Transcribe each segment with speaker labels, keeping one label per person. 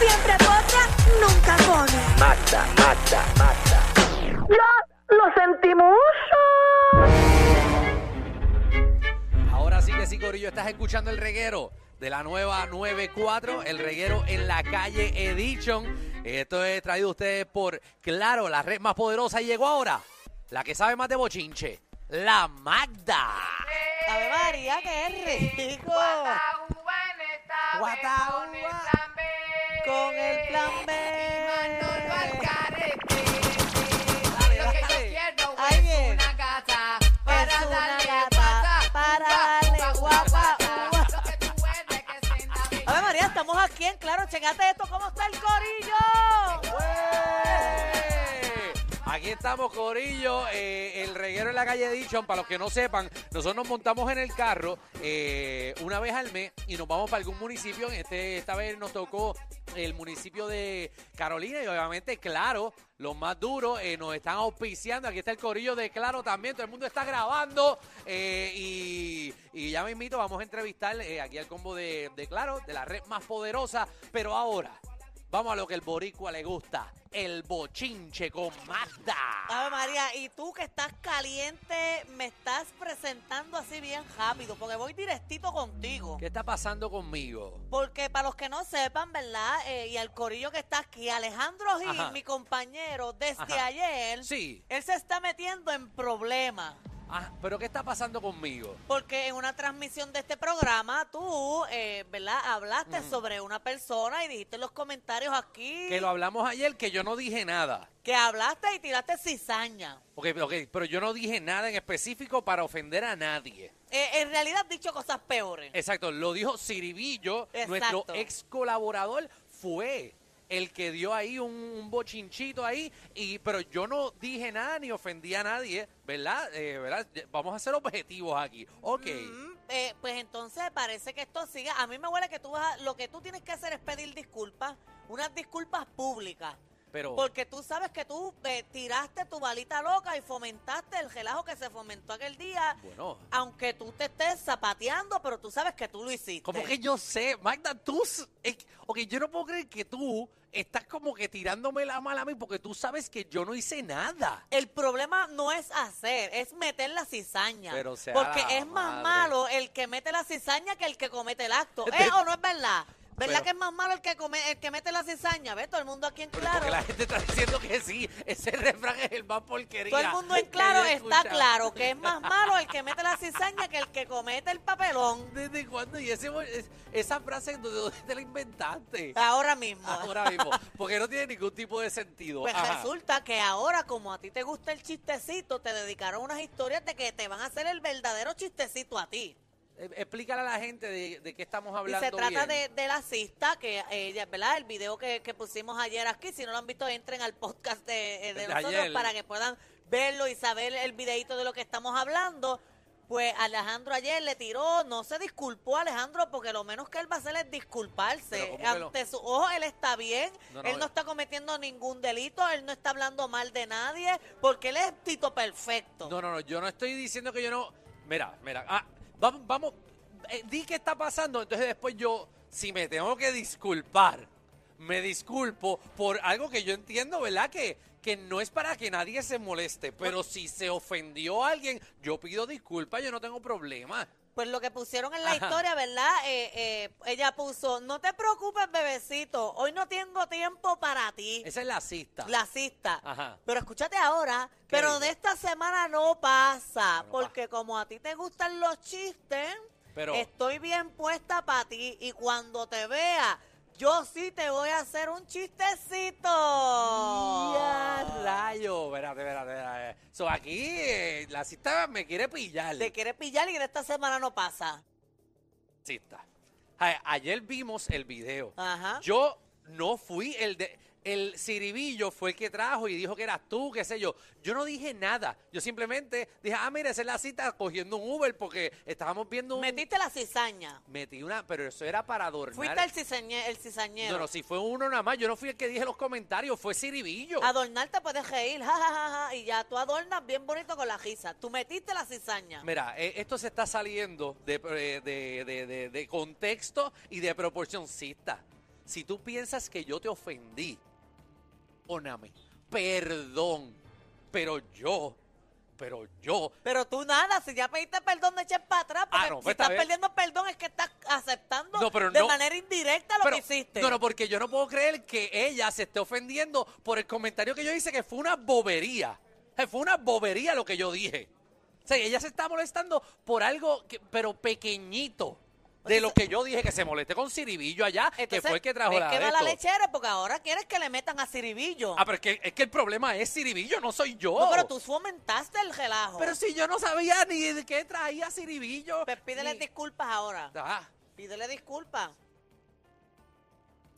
Speaker 1: Siempre potra, nunca pone.
Speaker 2: Magda, Magda, Magda.
Speaker 1: ¡Ya lo sentimos!
Speaker 3: Ahora sí que sí, Corillo, estás escuchando el reguero de la nueva 94, el reguero en la calle Edition. Esto es traído a ustedes por Claro, la red más poderosa. Y llegó ahora la que sabe más de bochinche, la Magda.
Speaker 4: Ave María, qué rico. Guataúba con el plan B. Ahí viene. Es una gata para darle guapa. Ave María, estamos aquí en Claro. Checate esto, ¿cómo está el corillo?
Speaker 3: Aquí estamos, Corillo, eh, el reguero en la calle Edition. Para los que no sepan, nosotros nos montamos en el carro eh, una vez al mes y nos vamos para algún municipio. Este, esta vez nos tocó el municipio de Carolina y obviamente, claro, los más duros eh, nos están auspiciando. Aquí está el Corillo de Claro también. Todo el mundo está grabando eh, y, ya me invito, vamos a entrevistar eh, aquí al combo de, de Claro, de la red más poderosa. Pero ahora, vamos a lo que el boricua le gusta, el bochinche con Magda.
Speaker 4: Ave María, y tú que estás caliente, me estás presentando así bien rápido, porque voy directito contigo.
Speaker 3: ¿Qué está pasando conmigo?
Speaker 4: Porque para los que no sepan, ¿verdad? Eh, y al corillo que está aquí, Alejandro Gil,
Speaker 3: Ajá.
Speaker 4: mi compañero, desde
Speaker 3: Ajá.
Speaker 4: ayer,
Speaker 3: Sí.
Speaker 4: él se está metiendo en problemas.
Speaker 3: Ah, pero ¿qué está pasando conmigo?
Speaker 4: Porque en una transmisión de este programa, tú, eh, ¿verdad? Hablaste sobre una persona y dijiste en los comentarios aquí
Speaker 3: Que lo hablamos ayer, que yo no dije nada.
Speaker 4: que hablaste y tiraste cizaña.
Speaker 3: Ok, ok, pero yo no dije nada en específico para ofender a nadie.
Speaker 4: Eh, en realidad has dicho cosas peores.
Speaker 3: Exacto, lo dijo Ciribillo, nuestro
Speaker 4: Exacto.
Speaker 3: ex colaborador, fue el que dio ahí un, un bochinchito ahí, y pero yo no dije nada ni ofendí a nadie, ¿verdad? Eh, ¿verdad? Vamos a ser objetivos aquí. Ok.
Speaker 4: Mm, eh, pues entonces parece que esto sigue. A mí me huele que tú vas a- lo que tú tienes que hacer es pedir disculpas, unas disculpas públicas.
Speaker 3: Pero,
Speaker 4: Porque tú sabes que tú eh, tiraste tu balita loca y fomentaste el relajo que se fomentó aquel día.
Speaker 3: bueno,
Speaker 4: Aunque tú te estés zapateando, pero tú sabes que tú lo hiciste.
Speaker 3: como que yo sé, Magda, tú, es- ok, yo no puedo creer que tú estás como que tirándome la mala a mí porque tú sabes que yo no hice nada.
Speaker 4: El problema no es hacer, es meter la cizaña.
Speaker 3: Pero sea
Speaker 4: porque
Speaker 3: la
Speaker 4: es más
Speaker 3: madre.
Speaker 4: malo el que mete la cizaña que el que comete el acto. ¿Eh
Speaker 3: Pero-
Speaker 4: o no es verdad? ¿Verdad
Speaker 3: Pero-
Speaker 4: que es más malo el que come, el que mete la cizaña? ¿Ves? Todo el mundo aquí en claro.
Speaker 3: Porque la gente está diciendo que sí, ese refrán es el más porquería.
Speaker 4: Todo el mundo en claro está claro que es más malo el que mete la cizaña que el que comete el papelón.
Speaker 3: ¿Desde cuándo? Y ese, es- esa frase, ¿de dónde te la inventaste?
Speaker 4: Ahora mismo.
Speaker 3: Ahora mismo. Porque no tiene ningún tipo de sentido.
Speaker 4: Pues
Speaker 3: Ajá.
Speaker 4: resulta que ahora, como a ti te gusta el chistecito, te dedicaron unas historias de que te van a hacer el verdadero chistecito a ti.
Speaker 3: Eh, Explícale a la gente de, de qué estamos
Speaker 4: Y
Speaker 3: hablando.
Speaker 4: se trata de,
Speaker 3: bien.
Speaker 4: de la cista, que ella, ¿verdad? El video que, que pusimos ayer aquí, si no lo han visto, entren al podcast de, eh, de nosotros
Speaker 3: ayer.
Speaker 4: para que puedan verlo y saber el videito de lo que estamos hablando. Pues Alejandro ayer le tiró, no se disculpó Alejandro, porque lo menos que él va a hacer es disculparse.
Speaker 3: ¿cómo que lo-
Speaker 4: Ante su ojo, él está bien,
Speaker 3: No, no,
Speaker 4: él no
Speaker 3: eh.
Speaker 4: está cometiendo ningún delito, él no está hablando mal de nadie, porque él es Tito perfecto.
Speaker 3: No, no, no. Yo no estoy diciendo que yo no. Mira, mira. Ah, vamos, vamos. eh, di qué está pasando. Entonces después yo, si me tengo que disculpar, me disculpo por algo que yo entiendo, ¿verdad? Que, que no es para que nadie se moleste. Pero si se ofendió a alguien, yo pido disculpas, yo no tengo problema.
Speaker 4: Pues lo que pusieron en la
Speaker 3: Ajá.
Speaker 4: historia, ¿verdad? Eh, eh, ella puso, no te preocupes, bebecito, hoy no tengo tiempo para ti.
Speaker 3: Esa es la cista.
Speaker 4: La cista.
Speaker 3: Ajá.
Speaker 4: Pero escúchate ahora,
Speaker 3: ¿Qué
Speaker 4: pero de esta semana no pasa,
Speaker 3: No
Speaker 4: porque como a ti te gustan los chistes,
Speaker 3: Pero-
Speaker 4: estoy bien puesta para ti y cuando te vea, yo sí te voy a hacer un chistecito.
Speaker 3: Ya, rayo. Espérate, espérate, espérate. So, aquí eh, la cista me quiere pillar.
Speaker 4: Te quiere pillar y de esta semana no pasa.
Speaker 3: Cista. A- Ayer vimos el video.
Speaker 4: Ajá.
Speaker 3: Yo no fui el de. El Ciribillo fue el que trajo y dijo que eras tú, qué sé yo. Yo no dije nada. Yo simplemente dije, ah, mira, esa es la cita cogiendo un Uber porque estábamos viendo un.
Speaker 4: Metiste la cizaña.
Speaker 3: Metí una, pero eso era para adornar.
Speaker 4: Fuiste el, cizañe- el cizañero.
Speaker 3: No, no, si fue uno nada más. Yo no fui el que dije los comentarios, fue Ciribillo.
Speaker 4: Adornar te puedes reír, ja, ja, ja, ja, y ya tú adornas bien bonito con la risa. Tú metiste la cizaña.
Speaker 3: Mira, eh, esto se está saliendo de, eh, de, de- de- de contexto y de proporcioncista. si tú piensas que yo te ofendí, óname, perdón, pero yo, pero yo,
Speaker 4: Pero tú nada, si ya pediste perdón, no eches para atrás, porque
Speaker 3: Ah, no,
Speaker 4: si
Speaker 3: pues está
Speaker 4: estás
Speaker 3: bien.
Speaker 4: perdiendo perdón es que estás aceptando
Speaker 3: No, pero
Speaker 4: de
Speaker 3: no-
Speaker 4: manera indirecta lo
Speaker 3: pero,
Speaker 4: que hiciste.
Speaker 3: no, no, porque yo no puedo creer que ella se esté ofendiendo por el comentario que yo hice, que fue una bobería. Fue una bobería lo que yo dije. O sea, ella se está molestando por algo, que- pero pequeñito. De lo que yo dije, que se moleste con Ciribillo allá, que
Speaker 4: Entonces,
Speaker 3: fue el que trajo
Speaker 4: es
Speaker 3: la
Speaker 4: que va la lechera porque ahora quieres que le metan a Ciribillo.
Speaker 3: Ah, pero es que, es que el problema es Ciribillo, no soy yo.
Speaker 4: No, pero tú fomentaste el relajo.
Speaker 3: Pero si yo no sabía ni de qué traía Ciribillo.
Speaker 4: Pues pídele
Speaker 3: ni-
Speaker 4: disculpas ahora.
Speaker 3: Ah,
Speaker 4: Pídele disculpas.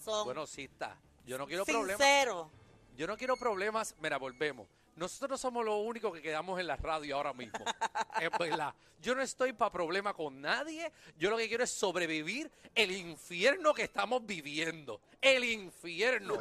Speaker 4: Son
Speaker 3: bueno, sí está. Yo no quiero problemas.
Speaker 4: sinceros.
Speaker 3: Yo no quiero problemas. Mira, volvemos. Nosotros somos los únicos que quedamos en la radio ahora mismo. es verdad. Yo no estoy para problema con nadie. Yo lo que quiero es sobrevivir el infierno que estamos viviendo. El infierno.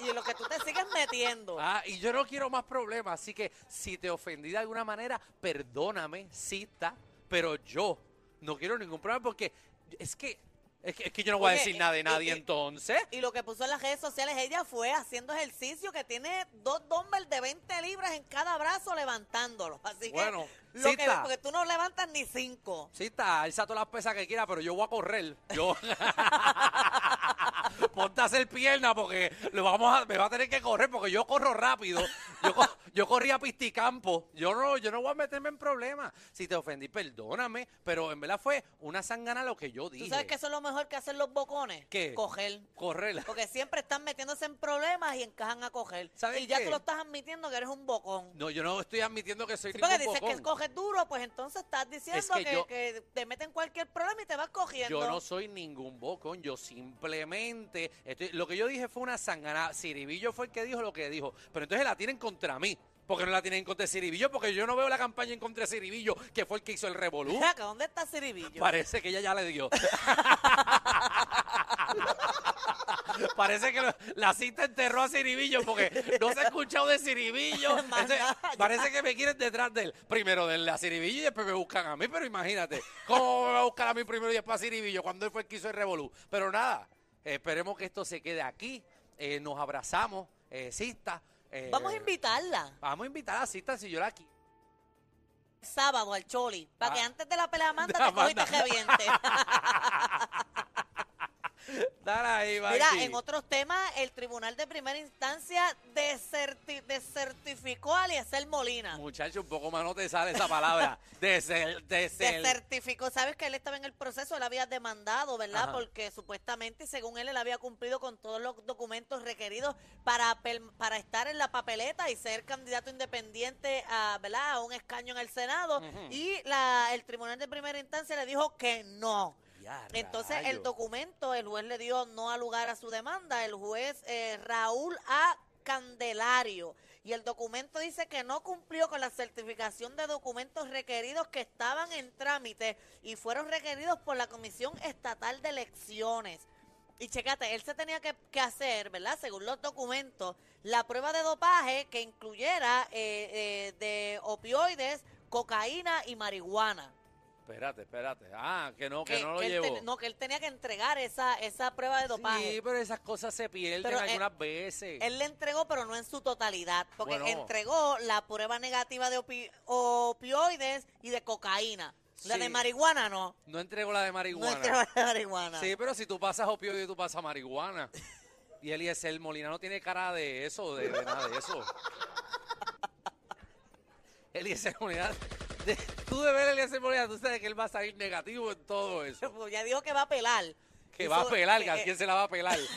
Speaker 4: Y lo que tú te sigues metiendo.
Speaker 3: Ah, y yo no quiero más problemas. Así que si te ofendí de alguna manera, perdóname, cita. Pero yo no quiero ningún problema porque es que, es que, es que yo no voy a decir nada de nadie
Speaker 4: y-
Speaker 3: entonces.
Speaker 4: Y lo que puso en las redes sociales, ella fue haciendo ejercicio que tiene dos dumbbells de 20 libras en cada brazo levantándolos. Así
Speaker 3: Bueno,
Speaker 4: que, lo que porque tú no levantas ni cinco.
Speaker 3: Sí, está, alza todas las pesas que quiera, pero yo voy a correr. Yo. Ponte a hacer pierna porque lo vamos a, me va a tener que correr porque yo corro rápido. Yo, yo corrí a pisticampo. Yo no, yo no voy a meterme en problemas. Si te ofendí, perdóname. Pero en verdad fue una sangana lo que yo dije.
Speaker 4: ¿Tú sabes que eso es lo mejor que hacen los bocones?
Speaker 3: ¿Qué?
Speaker 4: Coger.
Speaker 3: Correr.
Speaker 4: Porque siempre están metiéndose en problemas y encajan a coger.
Speaker 3: ¿Sabes
Speaker 4: y ya
Speaker 3: qué?
Speaker 4: tú lo estás admitiendo que eres un bocón.
Speaker 3: No, yo no estoy admitiendo que soy
Speaker 4: Sí, porque dices que coges duro, pues entonces estás diciendo
Speaker 3: que
Speaker 4: que,
Speaker 3: yo-
Speaker 4: que te meten cualquier problema y te vas cogiendo.
Speaker 3: Yo no soy ningún bocón, yo simplemente, estoy- lo que yo dije fue una sangana. Ciribillo fue el que dijo lo que dijo, pero entonces la tienen contra mí. porque no la tienen en contra de Ciribillo? Porque yo no veo la campaña en contra de Ciribillo, que fue el que hizo el revolú.
Speaker 4: ¿Dónde está Ciribillo?
Speaker 3: Parece que ella ya le dio. Parece que lo- la cita enterró a Ciribillo porque no se ha escuchado de Ciribillo. Entonces, parece que me quieren detrás de él. Primero denle a Ciribillo y después me buscan a mí, pero imagínate, ¿cómo me va a buscar a mí primero y después a Ciribillo cuando él fue el que hizo el revolú? Pero nada, esperemos que esto se quede aquí. Eh, nos abrazamos, eh, Sista. eh,
Speaker 4: Vamos a invitarla
Speaker 3: Vamos a invitar a Sista si yo la qui-
Speaker 4: sábado al Choli, para que
Speaker 3: Ah.
Speaker 4: antes de la pelea Amanda te coge y te reviente.
Speaker 3: Dale ahí,
Speaker 4: Mira, en otros temas, el Tribunal de Primera Instancia deserti- desertificó a Eliezer Molina.
Speaker 3: Muchacho, un poco más no te sale esa palabra. De ser, de ser.
Speaker 4: Desertificó, sabes que él estaba en el proceso, él había demandado, ¿verdad?
Speaker 3: Ajá.
Speaker 4: Porque supuestamente, según él, él había cumplido con todos los documentos requeridos para, estar en la papeleta y ser candidato independiente a, ¿verdad? a un escaño en el Senado. Y la, el Tribunal de Primera Instancia le dijo que no.
Speaker 3: Ya,
Speaker 4: Entonces el documento, el juez le dio no a lugar a su demanda, el juez eh, Raúl A. Candelario. Y el documento dice que no cumplió con la certificación de documentos requeridos que estaban en trámite y fueron requeridos por la Comisión Estatal de Elecciones. Y checate, él se tenía que, que hacer, ¿verdad? Según los documentos, la prueba de dopaje que incluyera eh, eh, de opioides, cocaína y marihuana.
Speaker 3: Espérate, espérate. Ah, que no, que, no lo
Speaker 4: él
Speaker 3: llevó.
Speaker 4: ten- no, que él tenía que entregar esa, esa prueba de dopaje.
Speaker 3: Sí, pero esas cosas se pierden
Speaker 4: Pero, eh,
Speaker 3: algunas veces.
Speaker 4: Él le entregó, pero no en su totalidad, porque
Speaker 3: Bueno.
Speaker 4: entregó la prueba negativa de opi- opioides y de cocaína. La de marihuana no.
Speaker 3: No entrego la de
Speaker 4: No
Speaker 3: marihuana.
Speaker 4: entregó la de marihuana.
Speaker 3: Sí, pero si tú pasas opioide, tú pasas marihuana. Y Eliezer Molina no tiene cara de eso, de, de nada de eso. Eliezer Molina, de- tú de ver a Eliezer Molina, tú sabes que él va a salir negativo en todo eso.
Speaker 4: Pues ya dijo que va a pelar.
Speaker 3: Que va a pelar, a quién se la va a pelar.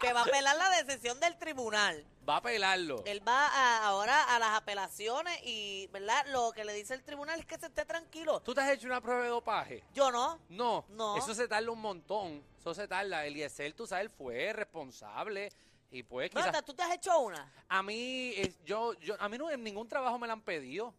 Speaker 4: que va a apelar la decisión del tribunal.
Speaker 3: Va a pelarlo.
Speaker 4: Él va a- ahora a las apelaciones y, ¿verdad? Lo que le dice el tribunal es que se esté tranquilo.
Speaker 3: ¿Tú te has hecho una prueba de dopaje?
Speaker 4: Yo no.
Speaker 3: No,
Speaker 4: No.
Speaker 3: eso se tarda un montón. Eso se tarda. Eliezer, tú sabes, él fue responsable y pues quizás...
Speaker 4: ¿tú te has hecho una?
Speaker 3: A mí, yo, yo, a mí no, en ningún trabajo me la han pedido.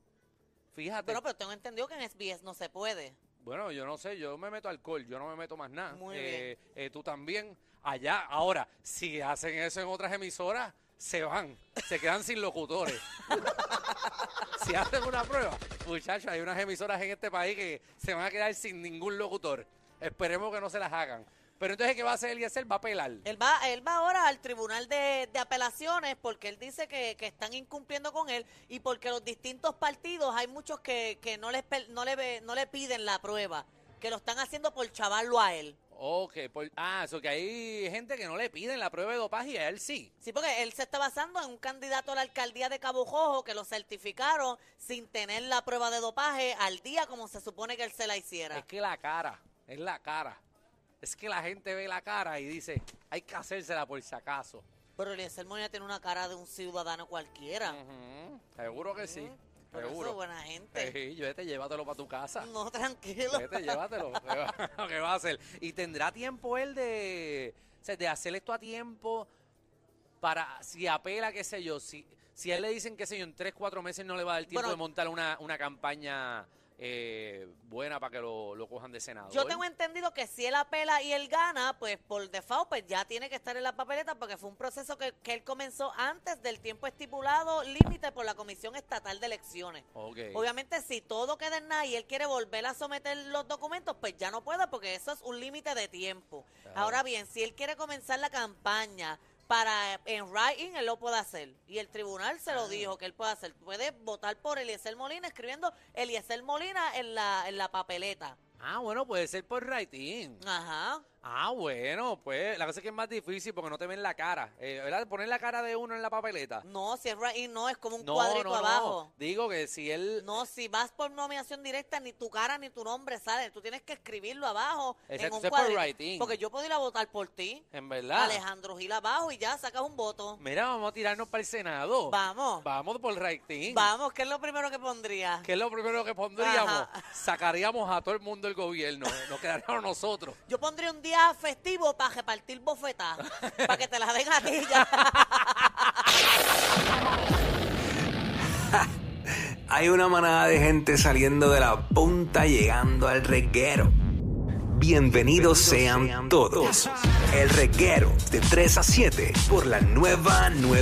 Speaker 3: Fíjate.
Speaker 4: Pero, pero tengo entendido que en SBS no se puede.
Speaker 3: Bueno, yo no sé, yo me meto alcohol, yo no me meto más nada.
Speaker 4: Muy
Speaker 3: Eh, eh, tú también, allá. Ahora, si hacen eso en otras emisoras, se van, se quedan sin locutores. si hacen una prueba, muchachos, hay unas emisoras en este país que se van a quedar sin ningún locutor. Esperemos que no se las hagan. Pero entonces, ¿qué va a hacer Eliezer? Va a apelar.
Speaker 4: Él va, él va ahora al tribunal de, de apelaciones porque él dice que, que están incumpliendo con él y porque los distintos partidos hay muchos que, que no, les, no, le, no le piden la prueba, que lo están haciendo por chavarlo a él.
Speaker 3: Ok, por- ah, eso que hay gente que no le piden la prueba de dopaje y a él sí.
Speaker 4: Sí, porque él se está basando en un candidato a la alcaldía de Cabo Jojo que lo certificaron sin tener la prueba de dopaje al día como se supone que él se la hiciera.
Speaker 3: Es que la cara, es la cara. Es que la gente ve la cara y dice, hay que hacérsela por si acaso.
Speaker 4: Pero Eliezer Molina tiene una cara de un ciudadano cualquiera.
Speaker 3: Seguro que sí.
Speaker 4: Por eso,
Speaker 3: Seguro.
Speaker 4: buena gente.
Speaker 3: Sí, vete, llévatelo para tu casa.
Speaker 4: No, tranquilo.
Speaker 3: Vete, llévatelo. ¿Qué va- ¿Qué va a hacer? Y tendrá tiempo él de, o sea, de hacer esto a tiempo para, si apela, qué sé yo, si, si a él le dicen, qué sé yo, en tres, cuatro meses no le va a dar tiempo
Speaker 4: Bueno,
Speaker 3: de montar una, una campaña eh, buena para que lo, lo cojan de senador.
Speaker 4: Yo tengo entendido que si él apela y él gana, pues por default pues ya tiene que estar en la papeleta porque fue un proceso que, que él comenzó antes del tiempo estipulado límite por la Comisión Estatal de Elecciones.
Speaker 3: Ok.
Speaker 4: Obviamente si todo queda en nada y él quiere volver a someter los documentos, pues ya no puede porque eso es un límite de tiempo.
Speaker 3: Claro.
Speaker 4: Ahora bien, si él quiere comenzar la campaña para en writing, él lo puede hacer. Y el tribunal se
Speaker 3: Ah.
Speaker 4: lo dijo que él puede hacer. Puede votar por Eliezer Molina escribiendo Eliezer Molina en la, en la papeleta.
Speaker 3: Ah, bueno, puede ser por writing.
Speaker 4: Ajá.
Speaker 3: Ah, bueno, pues la cosa es que es más difícil porque no te ven la cara. Eh, ¿Verdad? Poner la cara de uno en la papeleta.
Speaker 4: No, si es writing, no, es como un
Speaker 3: No,
Speaker 4: cuadrito
Speaker 3: no, no.
Speaker 4: abajo.
Speaker 3: Digo que si él...
Speaker 4: No, si vas por nominación directa, ni tu cara ni tu nombre sale. Tú tienes que escribirlo abajo en
Speaker 3: Exacto,
Speaker 4: un
Speaker 3: eso es por
Speaker 4: cuadrito.
Speaker 3: writing.
Speaker 4: Porque yo puedo ir a votar por ti.
Speaker 3: En verdad.
Speaker 4: Alejandro Gil abajo y ya sacas un voto.
Speaker 3: Mira, vamos a tirarnos para el Senado.
Speaker 4: Vamos.
Speaker 3: Vamos por writing.
Speaker 4: Vamos, ¿qué es lo primero que pondría?
Speaker 3: ¿Qué es lo primero que pondríamos?
Speaker 4: Ajá.
Speaker 3: Sacaríamos a todo el mundo del gobierno. Nos quedaríamos nosotros.
Speaker 4: Yo pondría un día festivo para repartir bofetas. para que te la den a ti ya.
Speaker 5: Hay una manada de gente saliendo de la punta llegando al reguero. Bienvenidos sean todos. El reguero de 3 a 7 por la nueva nueva.